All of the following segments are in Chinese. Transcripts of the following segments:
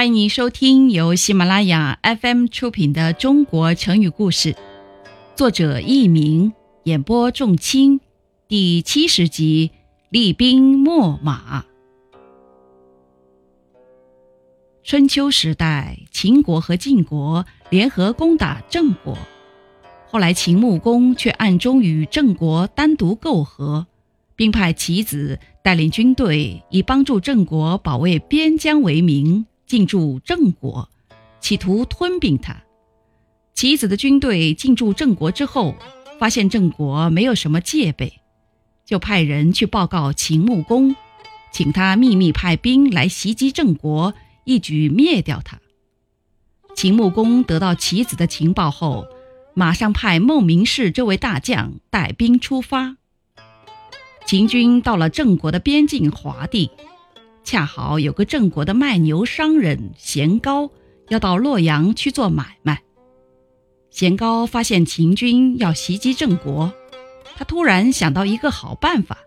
欢迎您收听由喜马拉雅 FM 出品的《中国成语故事》，作者佚名，演播仲卿，第七十集：厉兵秣马。春秋时代，秦国和晋国联合攻打郑国，后来秦穆公却暗中与郑国单独媾和，并派其子带领军队，以帮助郑国保卫边疆为名。进驻郑国，企图吞并他。棋子的军队进驻郑国之后，发现郑国没有什么戒备，就派人去报告秦穆公，请他秘密派兵来袭击郑国，一举灭掉他。秦穆公得到棋子的情报后，马上派孟明视这位大将带兵出发。秦军到了郑国的边境华地。恰好有个郑国的卖牛商人贤高要到洛阳去做买卖。贤高发现秦军要袭击郑国，他突然想到一个好办法，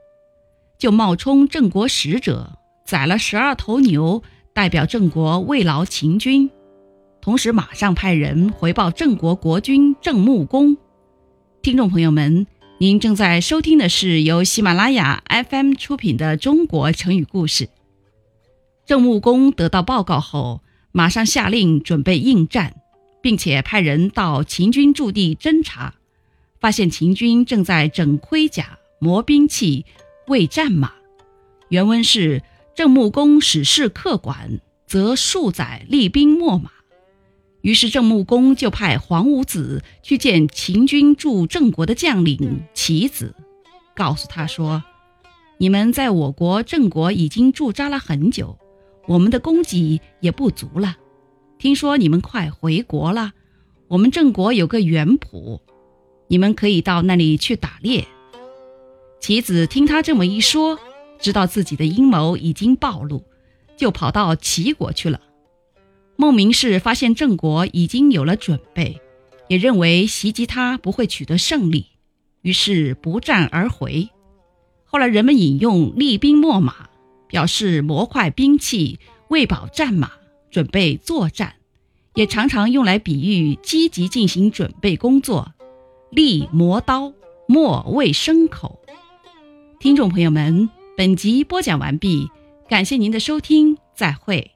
就冒充郑国使者，宰了十二头牛，代表郑国慰劳秦军，同时马上派人回报郑国国君郑穆公。听众朋友们，您正在收听的是由喜马拉雅 FM 出品的《中国成语故事》。郑穆公得到报告后，马上下令准备应战，并且派人到秦军驻地侦查，发现秦军正在整盔甲、磨兵器、喂战马。原文是：郑穆公使事客管，则数载厉兵秣马。于是郑穆公就派黄武子去见秦军驻郑国的将领齐子，告诉他说：“你们在我国郑国已经驻扎了很久。”我们的供给也不足了，听说你们快回国了，我们郑国有个原圃，你们可以到那里去打猎。棋子听他这么一说，知道自己的阴谋已经暴露，就跑到齐国去了。孟明视发现郑国已经有了准备，也认为袭击他不会取得胜利，于是不战而回。后来人们引用“厉兵秣马”。表示磨快兵器，喂饱战马，准备作战，也常常用来比喻积极进行准备工作。利磨刀，秣喂牲口。听众朋友们，本集播讲完毕，感谢您的收听，再会。